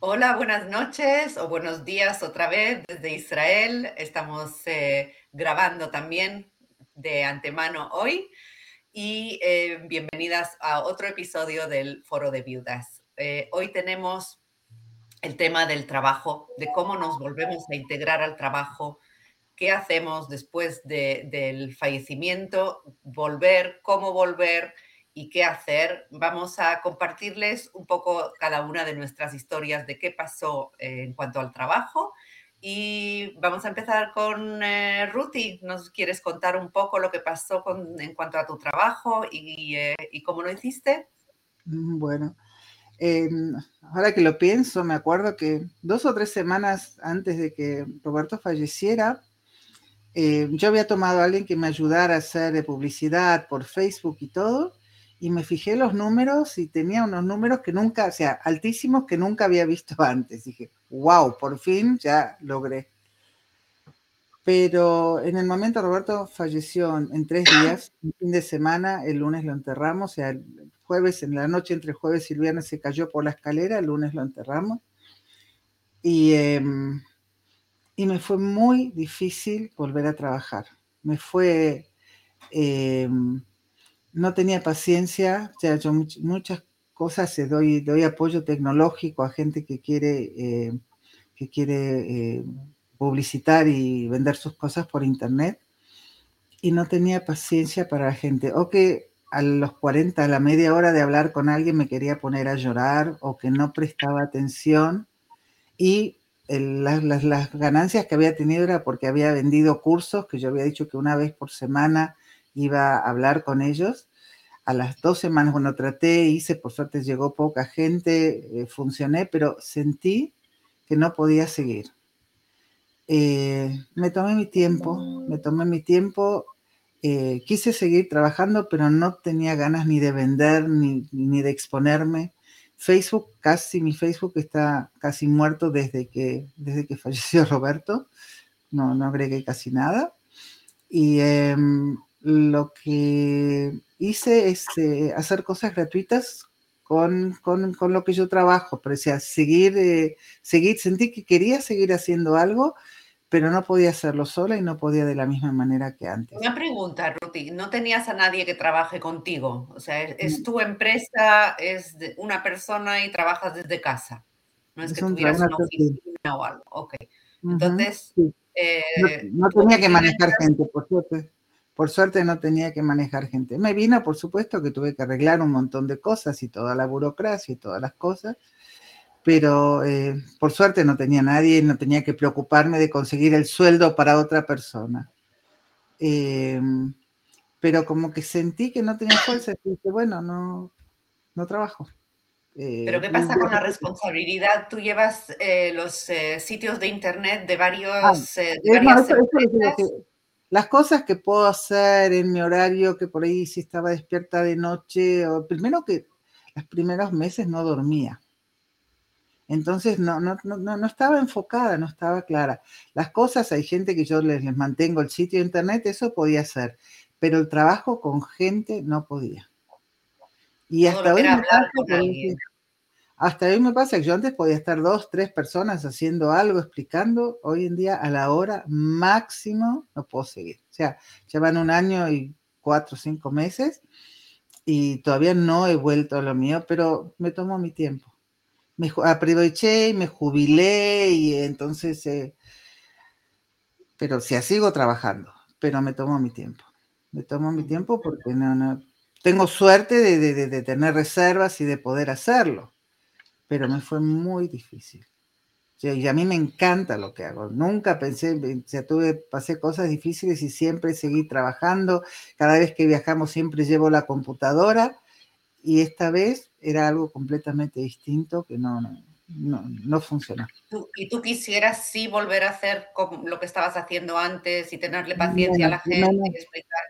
Hola, buenas noches o buenos días otra vez desde Israel. Estamos eh, grabando también de antemano hoy y eh, bienvenidas a otro episodio del Foro de Viudas. Eh, hoy tenemos el tema del trabajo, de cómo nos volvemos a integrar al trabajo, qué hacemos después del fallecimiento, volver, cómo volver y qué hacer. Vamos a compartirles un poco cada una de nuestras historias de qué pasó eh, en cuanto al trabajo. Y vamos a empezar con eh, Ruti. ¿Nos quieres contar un poco lo que pasó con, en cuanto a tu trabajo y, eh, y cómo lo hiciste? Mm, bueno, em, ahora que lo pienso, me acuerdo que dos o tres semanas antes de que Roberto falleciera, yo había tomado a alguien que me ayudara a hacer publicidad por Facebook y todo, y me fijé los números y tenía unos números que nunca, o sea, altísimos que nunca había visto antes. Dije, wow, por fin ya logré. Pero en el momento Roberto falleció en tres días, un fin de semana, el lunes lo enterramos, o sea, el jueves, en la noche entre jueves y el viernes se cayó por la escalera, el lunes lo enterramos. Y, em, y me fue muy difícil volver a trabajar. Me fue... Em, no tenía paciencia, o sea, yo muchas cosas doy, doy apoyo tecnológico a gente que quiere, eh, que quiere eh, publicitar y vender sus cosas por internet y no tenía paciencia para la gente. O que a los 40, a la media hora de hablar con alguien me quería poner a llorar o que no prestaba atención y las, las, ganancias que había tenido era porque había vendido cursos que yo había dicho que una vez por semana iba a hablar con ellos. A las dos semanas, cuando traté, hice, por suerte llegó poca gente, eh, funcioné, pero sentí que no podía seguir. Eh, me tomé mi tiempo, me tomé mi tiempo, eh, quise seguir trabajando, pero no tenía ganas ni de vender ni, ni, de exponerme. Facebook, casi mi Facebook está casi muerto desde que, desde que falleció Roberto, no, no agregué casi nada. Y em, lo que hice es eh, hacer cosas gratuitas con, con, con, lo que yo trabajo, pero o sea, seguir, eh, seguir, sentí que quería seguir haciendo algo, pero no podía hacerlo sola y no podía de la misma manera que antes. Una pregunta, Ruti, ¿no tenías a nadie que trabaje contigo? O sea, es, tu empresa, es una persona y trabajas desde casa. No es, que tuvieras una oficina o algo. Ok. Entonces... eh, no, no tenía que manejar gente, por suerte. Por suerte no tenía que manejar gente. Me vino, por supuesto, que tuve que arreglar un montón de cosas y toda la burocracia y todas las cosas, pero eh, por suerte no tenía nadie y no tenía que preocuparme de conseguir el sueldo para otra persona. Eh, pero como que sentí que no tenía fuerza y dije, bueno, no, no trabajo. Eh, pero ¿qué pasa con la responsabilidad? Tú llevas los sitios de internet de varios... Ah, de varias las cosas que puedo hacer en mi horario, que por ahí si estaba despierta de noche, o primero que los primeros meses no dormía. Entonces no, no, no, no estaba enfocada, no estaba clara. Las cosas, hay gente que yo les, les mantengo el sitio de internet, eso podía hacer, pero el trabajo con gente no podía. Y hasta hoy hasta hoy me pasa que yo antes podía estar dos, tres personas haciendo algo, explicando. Hoy en día, a la hora máximo, no puedo seguir. O sea, llevan un año y cuatro o cinco meses y todavía no he vuelto a lo mío, pero me tomo mi tiempo. Me aproveché y me jubilé y entonces, eh, pero sí, sigo trabajando, pero me tomo mi tiempo. Me tomo mi tiempo porque no, tengo suerte de tener reservas y de poder hacerlo pero me fue muy difícil. Y a mí me encanta lo que hago. Nunca pensé, ya tuve, pasé cosas difíciles y siempre seguí trabajando. Cada vez que viajamos siempre llevo la computadora y esta vez era algo completamente distinto que no, no, no funcionó. ¿Y tú quisieras sí volver a hacer lo que estabas haciendo antes y tenerle paciencia a la gente y explicar?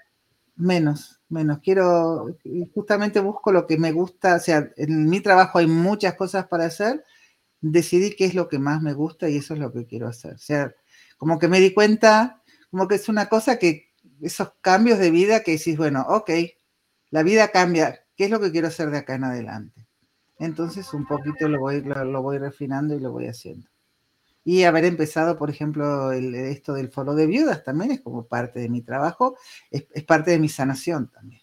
Menos, menos. Quiero, justamente busco lo que me gusta, o sea, en mi trabajo hay muchas cosas para hacer, decidí qué es lo que más me gusta y eso es lo que quiero hacer. O sea, como que me di cuenta, como que es una cosa que, esos cambios de vida que decís, bueno, ok, la vida cambia, ¿qué es lo que quiero hacer de acá en adelante? entonces un poquito lo voy, lo, voy refinando y lo voy haciendo. Y haber empezado, por ejemplo, esto del foro de viudas también es como parte de mi trabajo, es, parte de mi sanación también.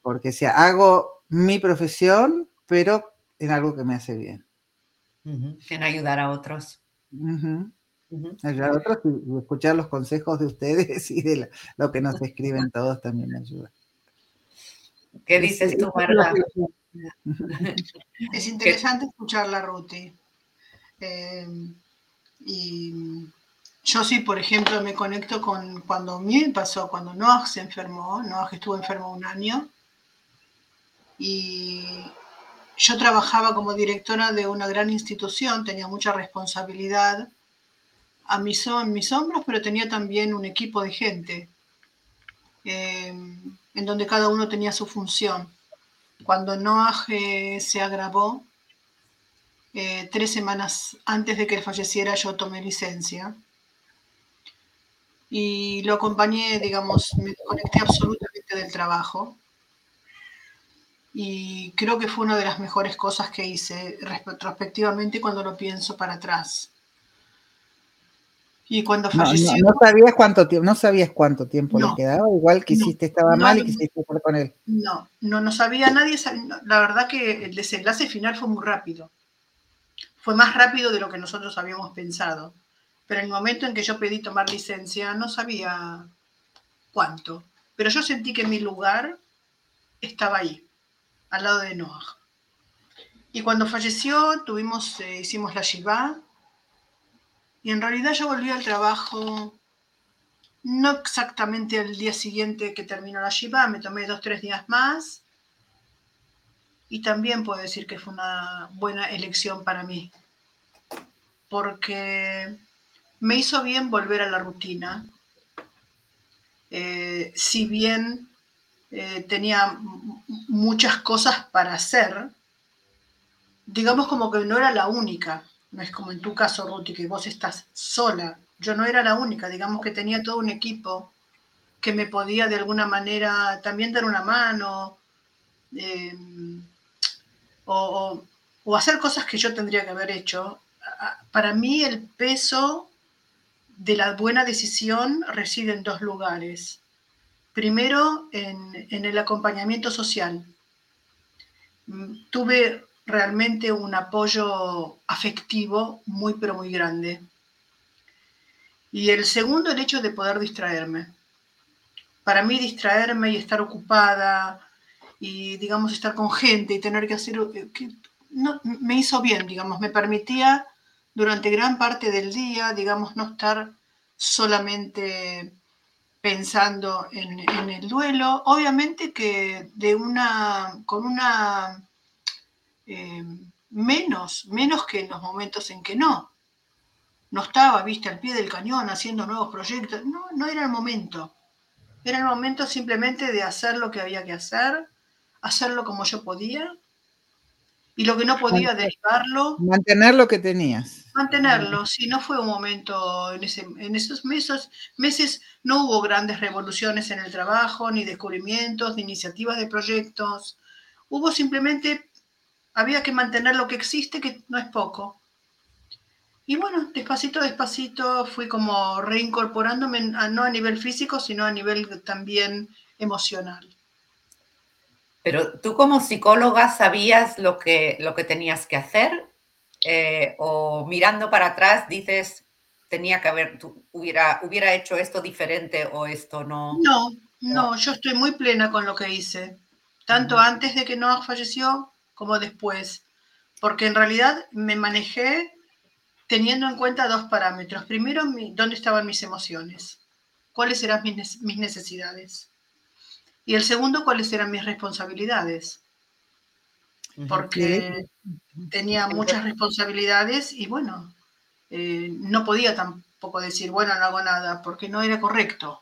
Porque si hago mi profesión, pero en algo que me hace bien. En ayudar a otros. Ayudar a otros y, escuchar los consejos de ustedes y de lo que nos escriben todos también me ayuda. ¿Qué dices tú, Marta? Es interesante escuchar la Ruti. Eh, y yo sí, por ejemplo, me conecto con cuando me pasó, cuando Noah se enfermó, Noah estuvo enfermo un año, y yo trabajaba como directora de una gran institución, tenía mucha responsabilidad a mis, en mis hombros, pero tenía también un equipo de gente, eh, en donde cada uno tenía su función. Cuando Noah eh, se agravó, eh, tres semanas antes de que él falleciera, yo tomé licencia. Y lo acompañé, digamos, me conecté absolutamente del trabajo. Y creo que fue una de las mejores cosas que hice retrospectivamente cuando lo pienso para atrás. Y cuando falleció. No, sabías cuánto tiempo, no sabías cuánto tiempo le quedaba, igual que hiciste estaba mal y quisiste estar con él. No, no, no sabía nadie. La verdad que el desenlace final fue muy rápido. Fue más rápido de lo que nosotros habíamos pensado. Pero en el momento en que yo pedí tomar licencia, no sabía cuánto. Pero yo sentí que mi lugar estaba ahí, al lado de Noah. Y cuando falleció, tuvimos, eh, hicimos la Shiva, y en realidad yo volví al trabajo no exactamente el día siguiente que terminó la Shiva, me tomé dos, tres días más. Y también puedo decir que fue una buena elección para mí, porque me hizo bien volver a la rutina. Eh, si bien eh, tenía muchas cosas para hacer, digamos como que no era la única. No es como en tu caso, Ruti, que vos estás sola. Yo no era la única, digamos que tenía todo un equipo que me podía de alguna manera también dar una mano eh, o, hacer cosas que yo tendría que haber hecho. Para mí el peso de la buena decisión reside en dos lugares. Primero, en, en el acompañamiento social. Mm, tuve realmente un apoyo afectivo muy, pero muy grande. Y el segundo, el hecho de poder distraerme. Para mí distraerme y estar ocupada y, digamos, estar con gente y tener que hacer... Eh, no, me hizo bien, digamos, me permitía durante gran parte del día, digamos, no estar solamente pensando en, en el duelo. Obviamente que de una, con una eh, menos, menos que en los momentos en que no. No estaba, viste, al pie del cañón haciendo nuevos proyectos. No, no era el momento. Era el momento simplemente de hacer lo que había que hacer, hacerlo como yo podía. Y lo que no podía, derivarlo. Mantener lo que tenías. Mantenerlo. Si no fue un momento, en, ese, en esos meses, meses no hubo grandes revoluciones en el trabajo, ni descubrimientos, ni iniciativas de proyectos. Hubo simplemente había que mantener lo que existe, que no es poco. Y bueno, despacito, despacito fui como reincorporándome, no a nivel físico, sino a nivel también emocional. Pero tú como psicóloga sabías lo que, lo que tenías que hacer eh, o mirando para atrás dices, tenía que haber, hubiera, hubiera hecho esto diferente o esto no. No, no, yo estoy muy plena con lo que hice. Tanto antes de que Noah falleció como después, porque en realidad me manejé teniendo en cuenta dos parámetros. Primero, dónde estaban mis emociones, cuáles eran mis, necesidades. Y el segundo, cuáles eran mis responsabilidades. Porque tenía muchas responsabilidades y bueno, eh, no podía tampoco decir, bueno, no hago nada, porque no era correcto.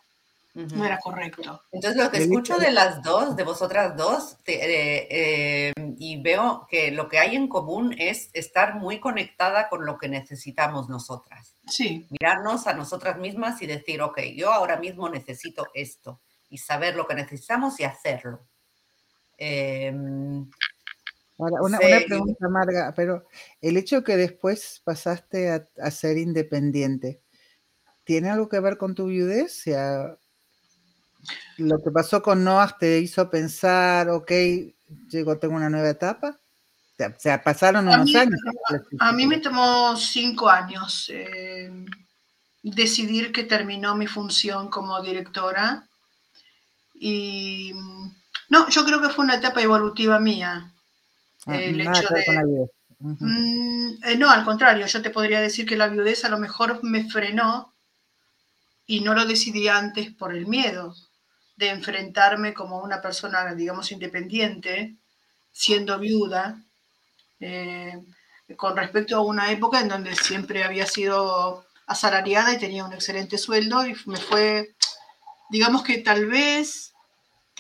No era correcto. Entonces, lo que escucho de las dos, de vosotras dos, eh, eh, y veo que lo que hay en común es estar muy conectada con lo que necesitamos nosotras. Sí. Mirarnos a nosotras mismas y decir, ok, yo ahora mismo necesito esto, y saber lo que necesitamos y hacerlo. Em, una, pregunta, Marga, pero el hecho que después pasaste a, ser independiente, ¿tiene algo que ver con tu viudez? Lo que pasó con Noah te hizo pensar, ok, llegó, tengo una nueva etapa. O sea, pasaron unos años. A, mí me tomó cinco años eh, decidir que terminó mi función como directora. Y no, yo creo que fue una etapa evolutiva mía. Ah, el hecho de... Mm, eh, no, al contrario, yo te podría decir que la viudez a lo mejor me frenó y no lo decidí antes por el miedo de enfrentarme como una persona, digamos, independiente, siendo viuda, eh, con respecto a una época en donde siempre había sido asalariada y tenía un excelente sueldo y me fue, digamos que tal vez,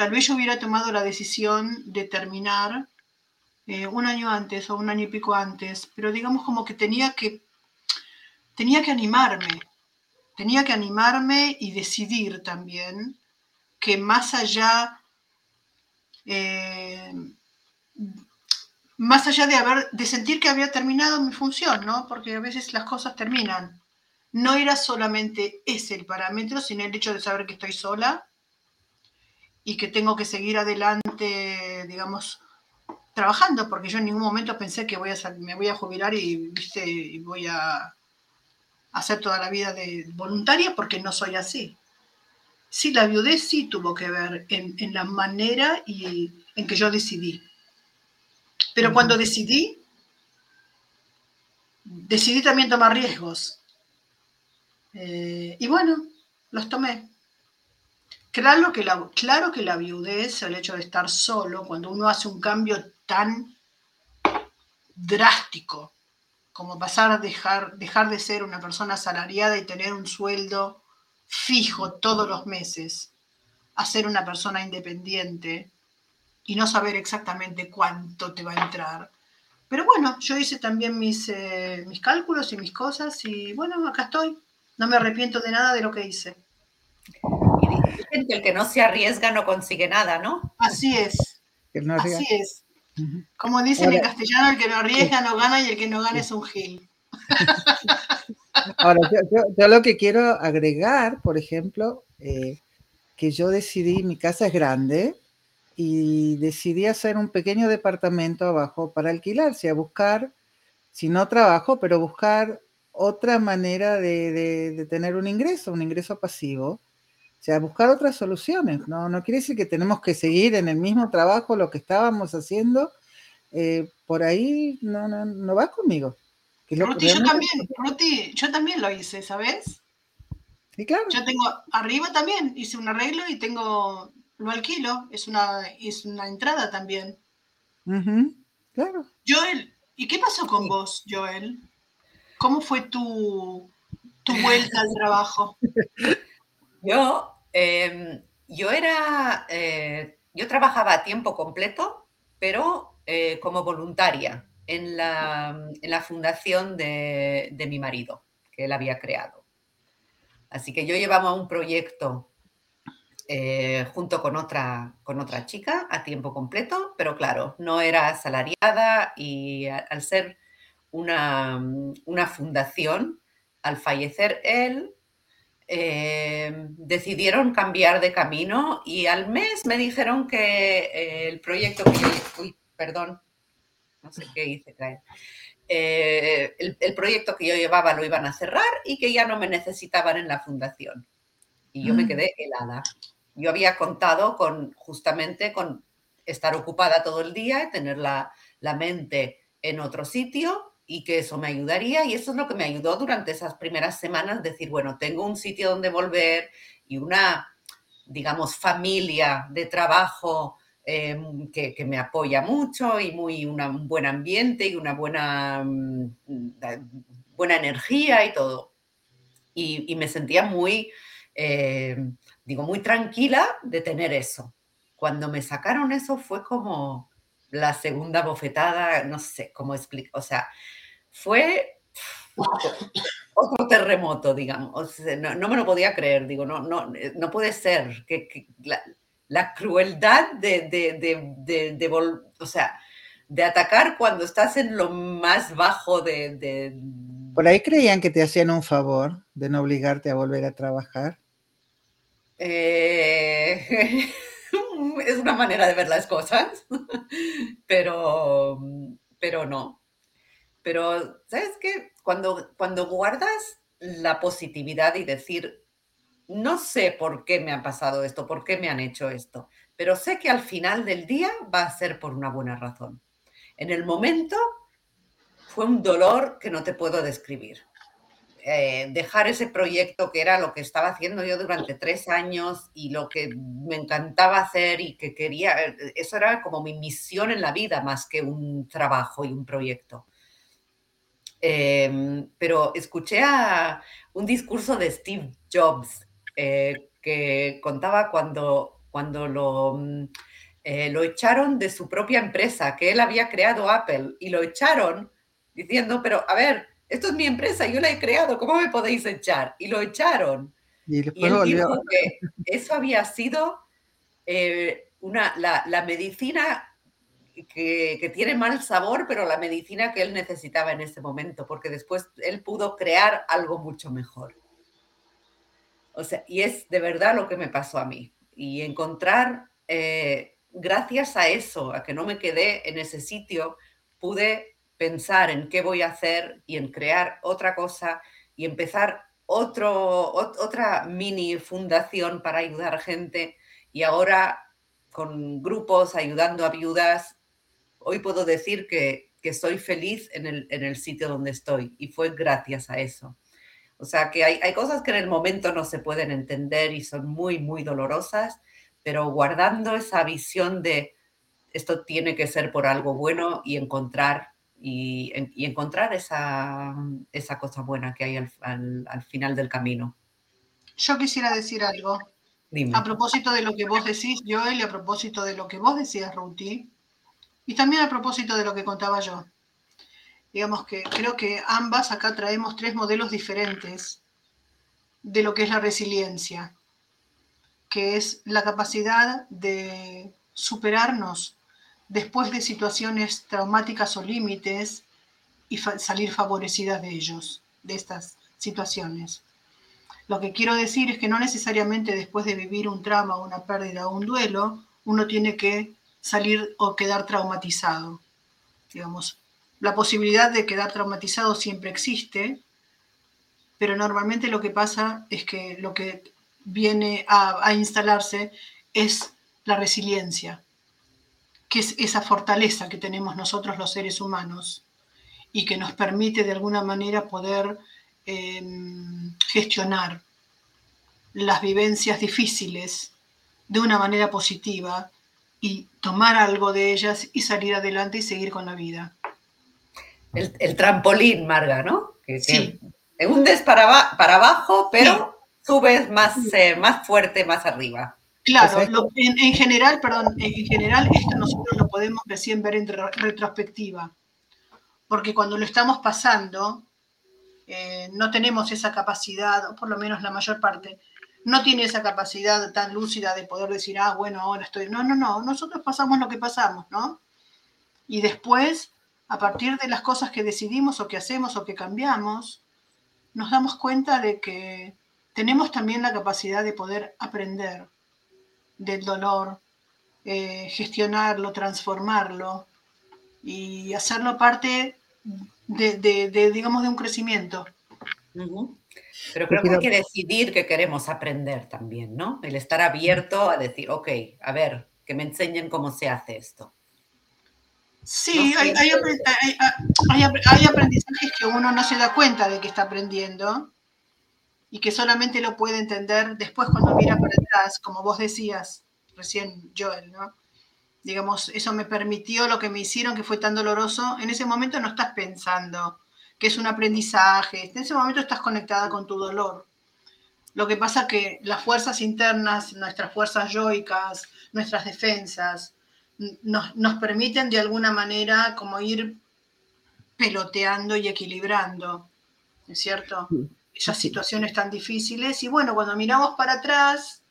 tal vez yo hubiera tomado la decisión de terminar eh, un año antes o un año y pico antes, pero digamos como que tenía que, tenía que animarme, tenía que animarme y decidir también que más allá, eh, más allá de, haber, de sentir que había terminado mi función, ¿no? porque a veces las cosas terminan, no era solamente ese el parámetro, sino el hecho de saber que estoy sola y que tengo que seguir adelante, digamos, trabajando, porque yo en ningún momento pensé que voy a me voy a jubilar y, ¿viste? y voy a hacer toda la vida de voluntaria, porque no soy así. Sí, la viudez sí tuvo que ver en, la manera y en que yo decidí. Pero cuando decidí, decidí también tomar riesgos. Eh, y bueno, los tomé. Claro que, la, viudez, el hecho de estar solo, cuando uno hace un cambio tan drástico como pasar a dejar, de ser una persona asalariada y tener un sueldo fijo todos los meses, a ser una persona independiente y no saber exactamente cuánto te va a entrar. Pero bueno, yo hice también mis, eh, mis cálculos y mis cosas y bueno, acá estoy. No me arrepiento de nada de lo que hice. El que no se arriesga no consigue nada, ¿no? Así es. Así es. Como dicen en castellano, el que no arriesga no gana y el que no gana es un gil. Ahora, yo, lo que quiero agregar, por ejemplo, eh, que yo decidí, mi casa es grande, y decidí hacer un pequeño departamento abajo para alquilarse, a buscar, si no trabajo, pero buscar otra manera de, tener un ingreso, un ingreso pasivo. O sea, buscar otras soluciones. No, no quiere decir que tenemos que seguir en el mismo trabajo lo que estábamos haciendo. Eh, por ahí no, no, no va conmigo. Ruti, yo también, yo también lo hice, ¿sabes? Sí, claro. Yo tengo, arriba también hice un arreglo y tengo, lo alquilo, es una, es una entrada también. claro. Joel, ¿y qué pasó con vos, Joel? ¿Cómo fue tu, tu vuelta al trabajo? Yo, em, yo era, eh, yo trabajaba a tiempo completo, pero eh, como voluntaria en la, en la fundación de, de, mi marido, que él había creado. Así que yo llevaba un proyecto eh, junto con otra, con otra chica a tiempo completo, pero claro, no era asalariada y al ser una, una fundación, al fallecer él, eh, decidieron cambiar de camino y al mes me dijeron que eh, el proyecto que yo... Uy, perdón, no sé qué hice eh, el, proyecto que yo llevaba lo iban a cerrar y que ya no me necesitaban en la fundación. Y yo me mm. quedé helada. Yo había contado con justamente con estar ocupada todo el día, tener la, la mente en otro sitio y que eso me ayudaría y eso es lo que me ayudó durante esas primeras semanas, decir, bueno, tengo un sitio donde volver y una, digamos, familia de trabajo em, que, me apoya mucho y muy un buen ambiente y una buena, mm, buena energía y todo. Y, me sentía muy, em, digo, muy tranquila de tener eso. Cuando me sacaron eso fue como la segunda bofetada, no sé cómo explicar, o sea, fue otro terremoto, digamos. no, me lo podía creer, digo, no, no, no puede ser que, la, crueldad de, de, de, o sea, de atacar cuando estás en lo más bajo de, Por ahí creían que te hacían un favor de no obligarte a volver a trabajar. Eh, es una manera de ver las cosas, pero, pero no. Pero, ¿sabes qué? Cuando, cuando guardas la positividad y decir, no sé por qué me ha pasado esto, por qué me han hecho esto, pero sé que al final del día va a ser por una buena razón. En el momento fue un dolor que no te puedo describir. Eh, dejar ese proyecto que era lo que estaba haciendo yo durante tres años y lo que me encantaba hacer y que quería, eh, eso era como mi misión en la vida más que un trabajo y un proyecto. Em, pero escuché a un discurso de Steve Jobs eh, que contaba cuando, cuando lo, mm, lo echaron de su propia empresa, que él había creado Apple, y lo echaron diciendo, pero a ver, esto es mi empresa, yo la he creado, ¿cómo me podéis echar? Y lo echaron. Y, él dijo que eso había sido eh, una, la, medicina que, que, tiene mal sabor, pero la medicina que él necesitaba en ese momento, porque después él pudo crear algo mucho mejor. O sea, y es de verdad lo que me pasó a mí. Y encontrar, eh, gracias a eso, a que no me quedé en ese sitio, pude pensar en qué voy a hacer y en crear otra cosa y empezar otro, otra mini fundación para ayudar gente y ahora con grupos ayudando a viudas, hoy puedo decir que, que soy feliz en el, en el, sitio donde estoy y fue gracias a eso. O sea que hay, hay cosas que en el momento no se pueden entender y son muy, muy dolorosas, pero guardando esa visión de esto tiene que ser por algo bueno y encontrar y, encontrar esa, esa, cosa buena que hay al, final del camino. Yo quisiera decir algo. A propósito de lo que vos decís, Joel, y a propósito de lo que vos decías, Ruti, y también a propósito de lo que contaba yo. Digamos que creo que ambas acá traemos tres modelos diferentes de lo que es la resiliencia, que es la capacidad de superarnos después de situaciones traumáticas o límites y salir favorecidas de ellos, de estas situaciones. Lo que quiero decir es que no necesariamente después de vivir un trauma, una pérdida o un duelo, uno tiene que salir o quedar traumatizado. Digamos, la posibilidad de quedar traumatizado siempre existe, pero normalmente lo que pasa es que lo que viene a, instalarse es la resiliencia, que es esa fortaleza que tenemos nosotros los seres humanos y que nos permite de alguna manera poder em, gestionar las vivencias difíciles de una manera positiva y tomar algo de ellas y salir adelante y seguir con la vida. El, trampolín, Marga, ¿no? Que, sí. te hundes para, para abajo, pero subes más, eh, más fuerte más arriba. Claro, en, general, perdón, en general esto nosotros lo podemos recién ver en retrospectiva, porque cuando lo estamos pasando, eh, no tenemos esa capacidad, o por lo menos la mayor parte, no tiene esa capacidad tan lúcida de poder decir, ah, bueno, ahora estoy. No, no, no, nosotros pasamos lo que pasamos, ¿no? Y después, a partir de las cosas que decidimos o que hacemos o que cambiamos, nos damos cuenta de que tenemos también la capacidad de poder aprender del dolor, eh, gestionarlo, transformarlo y hacerlo parte de, digamos, de un crecimiento. Pero creo que hay que decidir que queremos aprender también, ¿no? El estar abierto a decir, ok, a ver, que me enseñen cómo se hace esto. Sí, hay, hay, aprendizajes que uno no se da cuenta de que está aprendiendo y que solamente lo puede entender después cuando mira para atrás, como vos decías recién, Joel, ¿no? Digamos, eso me permitió lo que me hicieron, que fue tan doloroso. En ese momento no estás pensando que es un aprendizaje, en ese momento estás conectada con tu dolor. Lo que pasa que las fuerzas internas, nuestras fuerzas yoicas, nuestras defensas, nos, nos permiten de alguna manera como ir peloteando y equilibrando, ¿es cierto? esas situaciones tan difíciles. Y bueno, cuando miramos para atrás,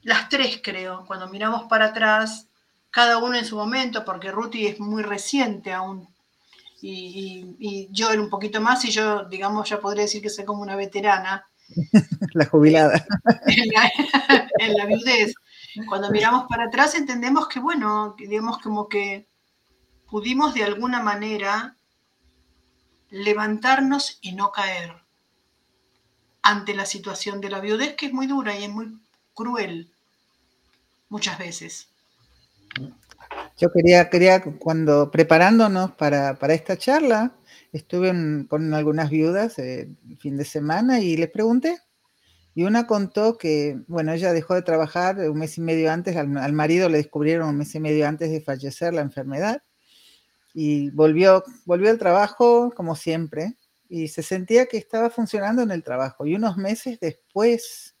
las tres creo, cuando miramos para atrás, cada uno en su momento, porque Ruti es muy reciente aún, y, yo era un poquito más, y yo, digamos, ya podría decir que soy como una veterana. la jubilada. En la, viudez. Cuando miramos para atrás entendemos que, bueno, digamos como que pudimos de alguna manera levantarnos y no caer ante la situación de la viudez, que es muy dura y es muy cruel muchas veces. Yo quería, quería cuando preparándonos para, esta charla, estuve con algunas viudas el fin de semana y les pregunté. Y una contó que, bueno, ella dejó de trabajar un mes y medio antes, al, al marido le descubrieron un mes y medio antes de fallecer la enfermedad y volvió, volvió al trabajo como siempre y se sentía que estaba funcionando en el trabajo. Y unos meses después,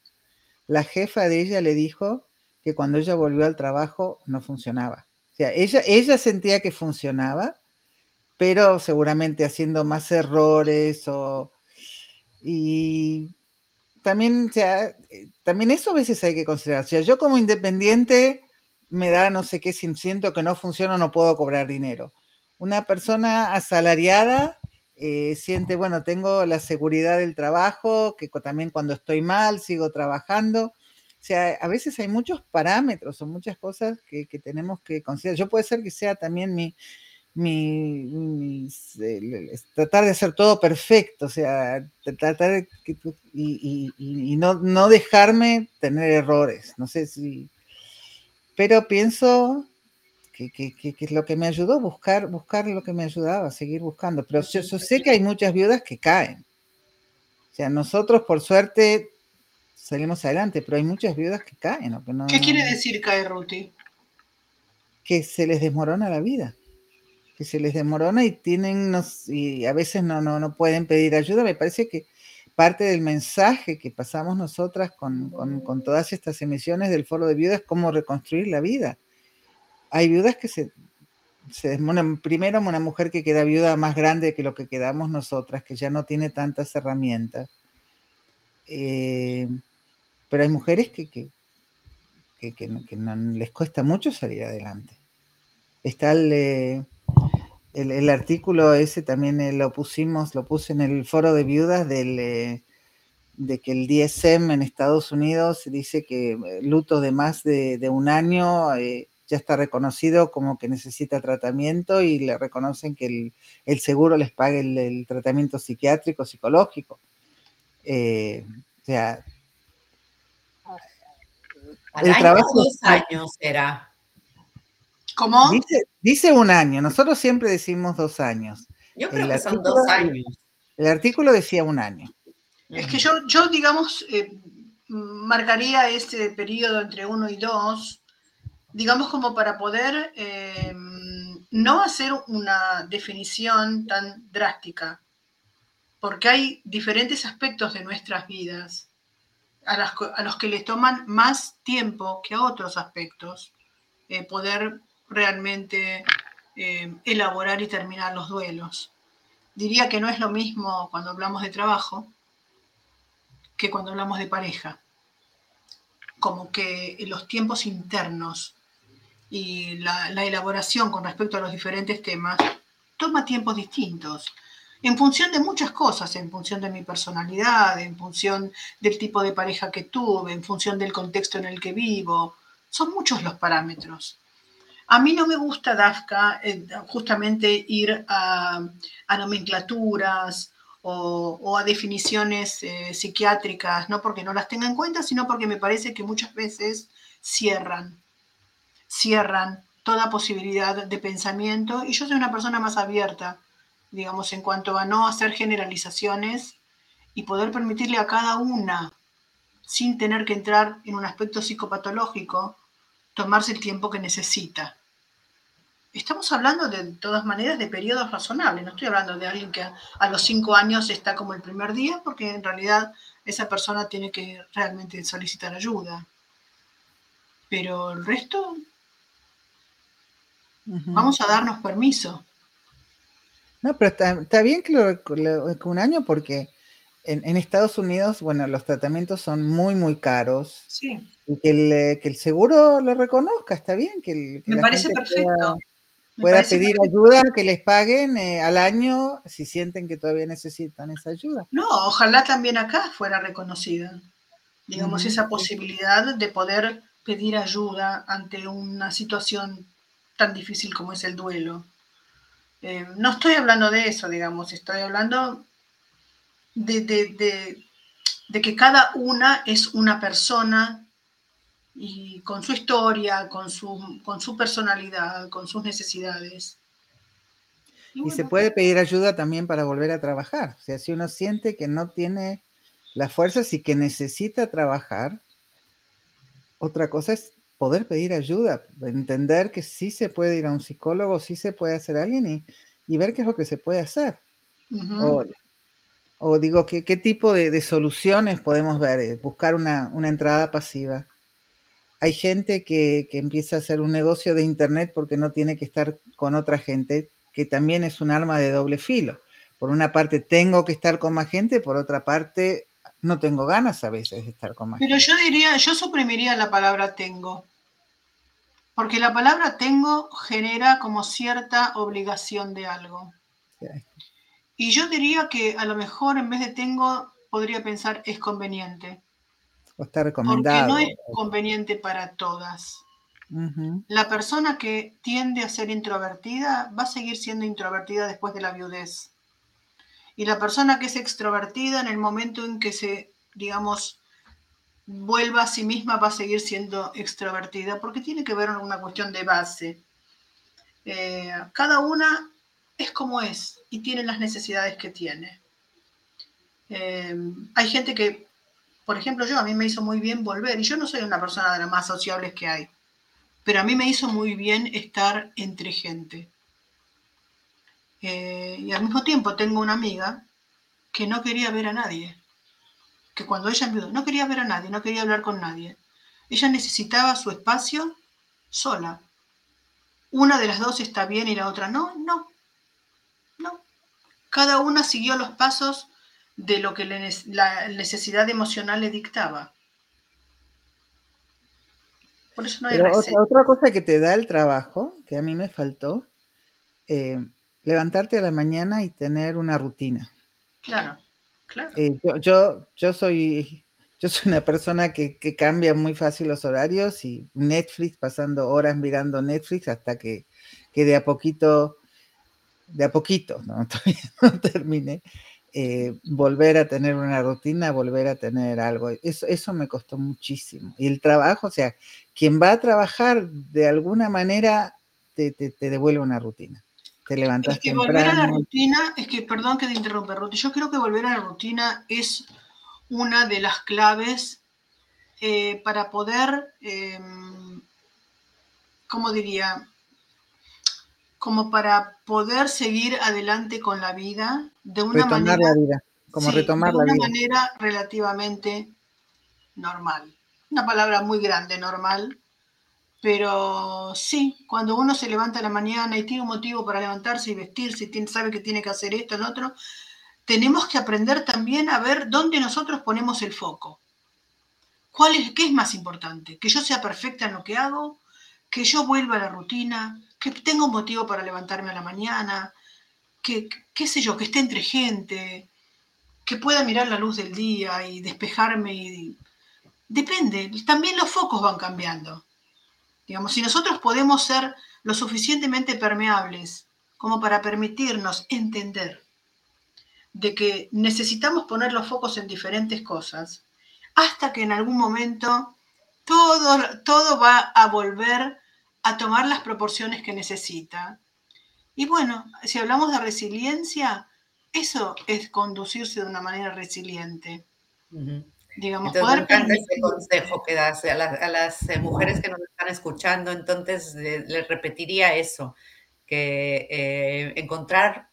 la jefa de ella le dijo que cuando ella volvió al trabajo no funcionaba. Ella, ella sentía que funcionaba, pero seguramente haciendo más errores o... Y también, o sea, también eso a veces hay que considerar. O yo como independiente me da no sé qué, si siento que no funciona, no puedo cobrar dinero. Una persona asalariada eh, siente, bueno, tengo la seguridad del trabajo, que también cuando estoy mal sigo trabajando. O sea, a veces hay muchos parámetros o muchas cosas que, tenemos que considerar. Yo puede ser que sea también mi, mi, tratar de hacer todo perfecto, o sea, tratar de y, y, no, no, dejarme tener errores. No sé si, pero pienso que, es lo que me ayudó, buscar, buscar lo que me ayudaba, seguir buscando. Pero yo, sé que hay muchas viudas que caen. O sea, nosotros por suerte salimos adelante, pero hay muchas viudas que caen. ¿Qué quiere decir caer, Ruti? Que se les desmorona la vida. Que se les desmorona y tienen, y a veces no, no, no pueden pedir ayuda. Me parece que parte del mensaje que pasamos nosotras con, con, con todas estas emisiones del foro de viudas es cómo reconstruir la vida hay viudas que se, se Primero, una mujer que queda viuda más grande que lo que quedamos nosotras, que ya no tiene tantas herramientas. Eh, pero hay mujeres que, que, les cuesta mucho salir adelante. Está el, eh, el, artículo ese también eh, lo pusimos, lo puse en el foro de viudas del, de que el DSM en Estados Unidos dice que luto de más de, de un año ya está reconocido como que necesita tratamiento y le reconocen que el, seguro les pague el, tratamiento psiquiátrico, psicológico. Eh, o sea, el trabajo. Dos años será. ¿Cómo? Dice, un año, nosotros siempre decimos dos años. Yo creo que son dos años. El artículo decía un año. Es que yo, yo digamos, eh, marcaría este periodo entre uno y dos digamos como para poder eh, no hacer una definición tan drástica, porque hay diferentes aspectos de nuestras vidas a, los que les toman más tiempo que a otros aspectos eh, poder realmente eh, elaborar y terminar los duelos. Diría que no es lo mismo cuando hablamos de trabajo que cuando hablamos de pareja. Como que los tiempos internos y la, elaboración con respecto a los diferentes temas toma tiempos distintos, en función de muchas cosas, en función de mi personalidad, en función del tipo de pareja que tuve, en función del contexto en el que vivo. Son muchos los parámetros. A mí no me gusta, Dafka, eh, justamente ir a, nomenclaturas o, a definiciones eh, psiquiátricas, no porque no las tenga en cuenta, sino porque me parece que muchas veces cierran cierran toda posibilidad de pensamiento y yo soy una persona más abierta, digamos, en cuanto a no hacer generalizaciones y poder permitirle a cada una, sin tener que entrar en un aspecto psicopatológico, tomarse el tiempo que necesita. Estamos hablando de, todas maneras de periodos razonables, no estoy hablando de alguien que a, a los cinco años está como el primer día, porque en realidad esa persona tiene que realmente solicitar ayuda. Pero el resto Vamos a darnos permiso. No, pero está, bien que, lo, un año porque en, Estados Unidos, bueno, los tratamientos son muy, muy caros. Sí. Y que el, que el seguro lo reconozca, está bien. Que, Me parece perfecto. Pueda, pedir ayuda, que les paguen eh, al año si sienten que todavía necesitan esa ayuda. No, ojalá también acá fuera reconocida. Digamos, esa posibilidad de poder pedir ayuda ante una situación tan difícil como es el duelo. Eh, no estoy hablando de eso, digamos, estoy hablando de, que cada una es una persona y con su historia, con su, con su personalidad, con sus necesidades. Y, se puede pedir ayuda también para volver a trabajar. O sea, si uno siente que no tiene las fuerzas y que necesita trabajar, otra cosa es poder pedir ayuda, entender que sí se puede ir a un psicólogo, sí se puede hacer a alguien y, ver qué es lo que se puede hacer. O digo, ¿qué, qué tipo de, soluciones podemos ver? Eh, buscar una, entrada pasiva. Hay gente que, empieza a hacer un negocio de Internet porque no tiene que estar con otra gente, que también es un arma de doble filo. Por una parte, tengo que estar con más gente, por otra parte, no tengo ganas a veces de estar con más Pero yo diría, yo suprimiría la palabra tengo. Porque la palabra tengo genera como cierta obligación de algo. Y yo diría que a lo mejor en vez de tengo, podría pensar es conveniente. O está recomendado. Porque no es conveniente para todas. La persona que tiende a ser introvertida va a seguir siendo introvertida después de la viudez. Y la persona que es extrovertida en el momento en que se, digamos, vuelva a sí misma va a seguir siendo extrovertida porque tiene que ver con una cuestión de base. Eh, cada una es como es y tiene las necesidades que tiene. Eh, hay gente que, por ejemplo, yo a mí me hizo muy bien volver, y yo no soy una persona de las más sociables que hay, pero a mí me hizo muy bien estar entre gente. Eh, y al mismo tiempo tengo una amiga que no quería ver a nadie, que cuando ella envió, no quería ver a nadie, no quería hablar con nadie. Ella necesitaba su espacio sola. Una de las dos está bien y la otra no, no. Cada una siguió los pasos de lo que la necesidad emocional le dictaba. Por eso no hay otra, cosa que te da el trabajo, que a mí me faltó, eh, levantarte a la mañana y tener una rutina. Claro, Eh, yo, yo, soy, yo soy una persona que, cambia muy fácil los horarios y Netflix, pasando horas mirando Netflix hasta que, que de a poquito de a poquito, no, todavía no terminé, eh, volver a tener una rutina, volver a tener algo. Eso, eso me costó muchísimo. Y el trabajo, o sea, quien va a trabajar de alguna manera te, devuelve una rutina. Te levantas es que volver a la rutina, es que, perdón que te interrumpa, Ruti, yo creo que volver a la rutina es una de las claves eh, para poder, em, ¿cómo diría? como para poder seguir adelante con la vida de una manera. La vida, como retomar de una manera relativamente normal. Una palabra muy grande, normal. Pero sí, cuando uno se levanta a la mañana y tiene un motivo para levantarse y vestirse, y sabe que tiene que hacer esto, el otro, tenemos que aprender también a ver dónde nosotros ponemos el foco. ¿Cuál es, ¿Qué es más importante? ¿Que yo sea perfecta en lo que hago? ¿Que yo vuelva a la rutina? que tenga un motivo para levantarme a la mañana, que, qué sé yo, que esté entre gente, que pueda mirar la luz del día y despejarme. Y... Depende, también los focos van cambiando. Digamos, si nosotros podemos ser lo suficientemente permeables como para permitirnos entender de que necesitamos poner los focos en diferentes cosas, hasta que en algún momento todo, todo va a volver a tomar las proporciones que necesita. Y bueno, si hablamos de resiliencia, eso es conducirse de una manera resiliente. Digamos, poder me ese consejo que das a, las eh, mujeres que nos están escuchando, entonces les repetiría eso, que eh, encontrar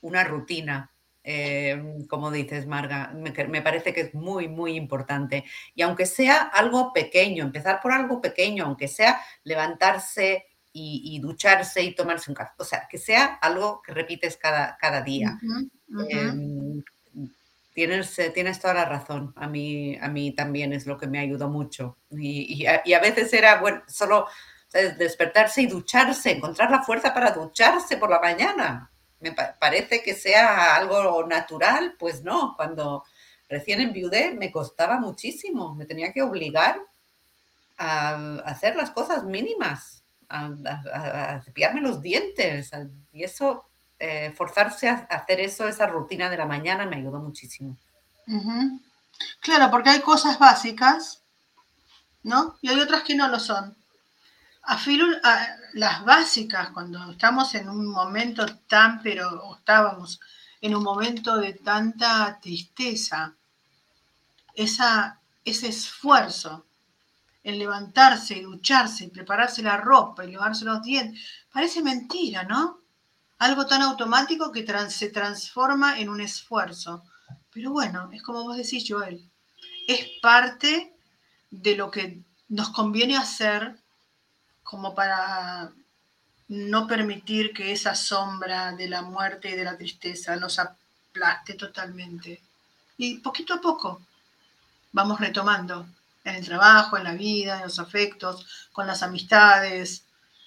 una rutina, Em, como dices, Marga, me, parece que es muy, muy importante. Y aunque sea algo pequeño, empezar por algo pequeño, aunque sea levantarse y, ducharse y tomarse un café, o sea, que sea algo que repites cada, cada día. Eh, tienes toda la razón. A mí, a mí también es lo que me ayudó mucho. Y, a, veces era, bueno, solo despertarse y ducharse, encontrar la fuerza para ducharse por la mañana. Me parece que sea algo natural, pues no. Cuando recién enviudé me costaba muchísimo, me tenía que obligar a hacer las cosas mínimas, a, a, cepillarme los dientes. Y eso, eh, forzarse a hacer eso, esa rutina de la mañana, me ayudó muchísimo. Claro, porque hay cosas básicas, ¿no? Y hay otras que no lo son. A las básicas, cuando estamos en un momento tan, pero estábamos en un momento de tanta tristeza, esa, ese esfuerzo en levantarse y ducharse prepararse la ropa y lavarse los dientes, parece mentira, ¿no? Algo tan automático que se transforma en un esfuerzo. Pero bueno, es como vos decís, Joel, es parte de lo que nos conviene hacer como para no permitir que esa sombra de la muerte y de la tristeza nos aplaste totalmente. Y poquito a poco vamos retomando en el trabajo, en la vida, en los afectos, con las amistades,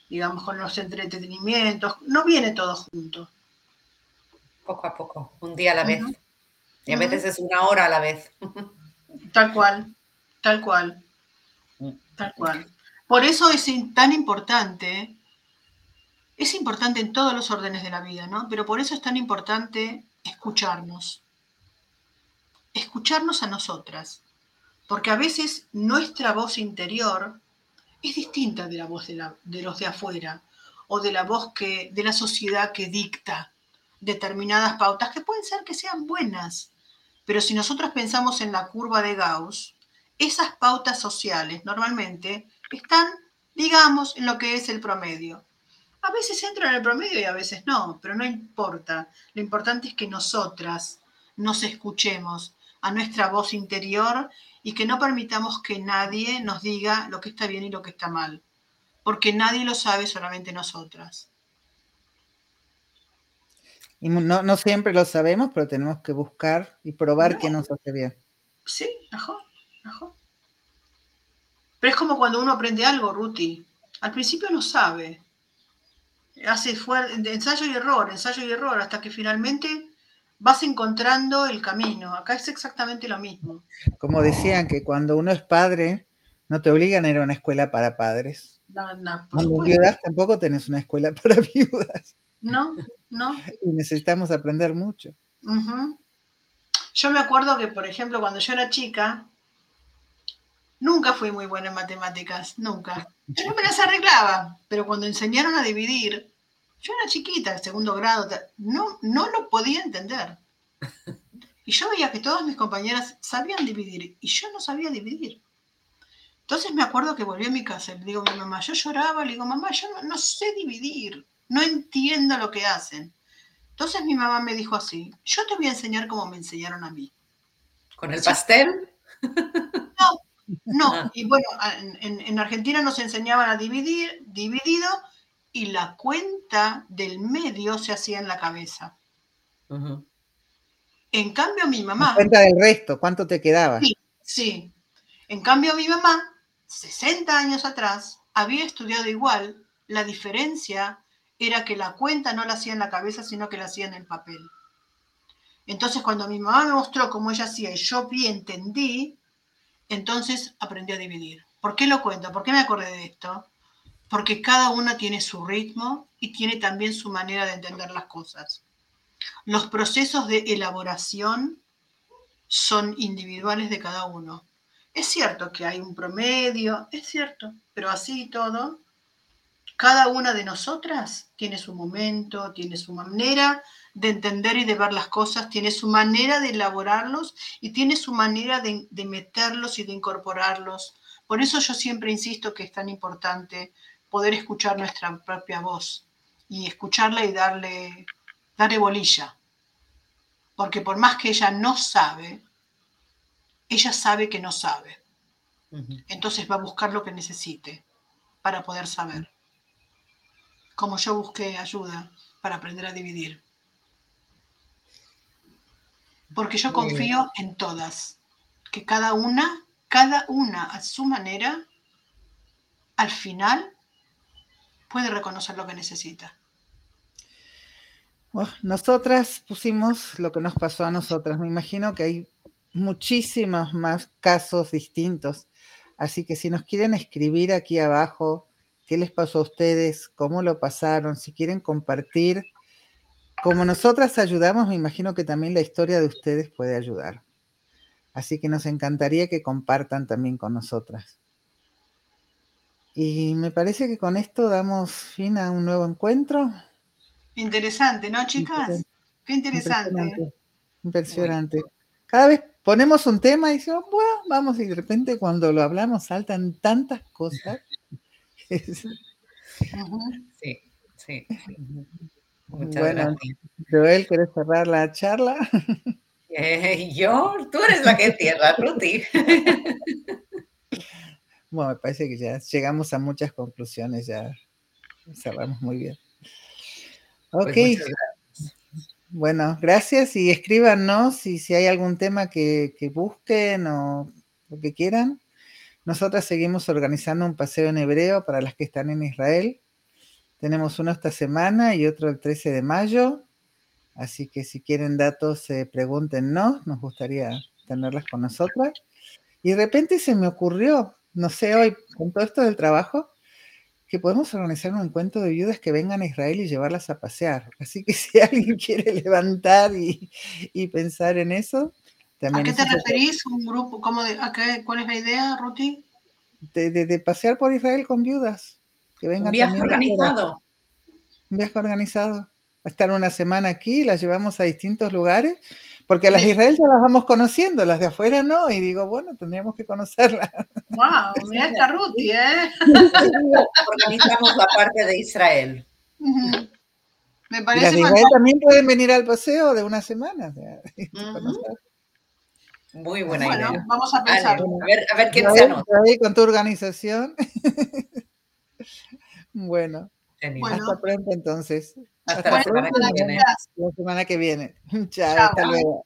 digamos, con los entretenimientos. No viene todo junto. Poco a poco, un día a la vez. Y a veces es una hora a la vez. Tal cual, tal cual, mm. tal cual. Por eso es tan importante, es importante en todos los órdenes de la vida, ¿no? Pero por eso es tan importante escucharnos, escucharnos a nosotras, porque a veces nuestra voz interior es distinta de la voz de, los de afuera o de la voz que, de la sociedad que dicta determinadas pautas que pueden ser que sean buenas, pero si nosotros pensamos en la curva de Gauss, esas pautas sociales normalmente están, digamos, en lo que es el promedio. A veces entran en el promedio y a veces no, pero no importa. Lo importante es que nosotras nos escuchemos a nuestra voz interior y que no permitamos que nadie nos diga lo que está bien y lo que está mal, porque nadie lo sabe, solamente nosotras. Y no, siempre lo sabemos, pero tenemos que buscar y probar qué nos hace bien. Sí, mejor, mejor. Pero es como cuando uno aprende algo, Ruti. Al principio no sabe. Hace ensayo y error, ensayo y error, hasta que finalmente vas encontrando el camino. Acá es exactamente lo mismo. Como decían que cuando uno es padre, no te obligan a ir a una escuela para padres. No, no, cuando viudas tampoco tenés una escuela para viudas. No, no. Y necesitamos aprender mucho. Yo me acuerdo que, por ejemplo, cuando yo era chica, nunca fui muy buena en matemáticas, nunca. Yo me las arreglaba, pero cuando enseñaron a dividir, yo era chiquita, el segundo grado, no, no lo podía entender. Y yo veía que todas mis compañeras sabían dividir y yo no sabía dividir. Entonces me acuerdo que volví a mi casa y le digo a mi mamá, yo lloraba, le digo, mamá, yo no, sé dividir, no entiendo lo que hacen. Entonces mi mamá me dijo así, yo te voy a enseñar como me enseñaron a mí. ¿Con el pastel? No, no. Ah. Y bueno, en, en Argentina nos enseñaban a dividir, dividido, y la cuenta del medio se hacía en la cabeza. En cambio, mi mamá. La cuenta del resto, ¿cuánto te quedaba? Sí, sí. En cambio, mi mamá, 60 años atrás, había estudiado igual. La diferencia era que la cuenta no la hacía en la cabeza, sino que la hacía en el papel. Entonces, cuando mi mamá me mostró cómo ella hacía y yo vi, entendí, entonces aprendí a dividir. ¿Por qué lo cuento? ¿Por qué me acordé de esto? Porque cada una tiene su ritmo y tiene también su manera de entender las cosas. Los procesos de elaboración son individuales de cada uno. Es cierto que hay un promedio, es cierto, pero así y todo, cada una de nosotras tiene su momento, tiene su manera de entender y de ver las cosas, tiene su manera de elaborarlos y tiene su manera de, de meterlos y de incorporarlos. Por eso yo siempre insisto que es tan importante poder escuchar nuestra propia voz y escucharla y darle, darle bolilla. Porque por más que ella no sabe, ella sabe que no sabe. Entonces va a buscar lo que necesite para poder saber. Como yo busqué ayuda para aprender a dividir. porque yo confío en todas, que cada una, cada una a su manera, al final puede reconocer lo que necesita. nosotras pusimos lo que nos pasó a nosotras. Me imagino que hay muchísimos más casos distintos. Así que si nos quieren escribir aquí abajo qué les pasó a ustedes, cómo lo pasaron, si quieren compartir, como nosotras ayudamos, me imagino que también la historia de ustedes puede ayudar. Así que nos encantaría que compartan también con nosotras. Y me parece que con esto damos fin a un nuevo encuentro. Interesante, ¿no, chicas? Qué interesante. Impresionante. Impresionante. Cada vez ponemos un tema y decimos, bueno, vamos, y de repente cuando lo hablamos saltan tantas cosas. sí, sí. Muchas bueno, Joel, ¿quieres cerrar la charla? Eh, yo, tú eres la que cierra, Ruti. bueno, me parece que ya llegamos a muchas conclusiones, ya cerramos muy bien. Pues ok. bueno, gracias y escríbanos si, si hay algún tema que, que busquen o lo que quieran. Nosotras seguimos organizando un paseo en hebreo para las que están en Israel. Tenemos uno esta semana y otro el 13 de mayo. Así que si quieren datos, eh, pregúntenos. Nos gustaría tenerlas con nosotras. Y de repente se me ocurrió, no sé, hoy con todo esto del trabajo, que podemos organizar un encuentro de viudas que vengan a Israel y llevarlas a pasear. Así que si alguien quiere levantar y, pensar en eso, también. ¿A qué te referís? ¿Un grupo? ¿Cómo de, ¿Cuál es la idea, Ruti? de, pasear por Israel con viudas. Que vengan un viaje organizado. Un viaje organizado. A estar una semana aquí, las llevamos a distintos lugares, porque a las de Israel ya las vamos conociendo, las de afuera no, y digo, bueno, tendríamos que conocerlas. ¡Wow! Mira esta Ruti, ¿eh? Organizamos la parte de Israel. Me parece las de Israel también pueden venir al paseo de una semana. Muy buena bueno, idea. Vamos a pensar. a, ver, a ver quién se anota. Con tu organización. Bueno, hasta pronto entonces. Hasta, la, semana que viene. la semana que viene. Chao, hasta luego.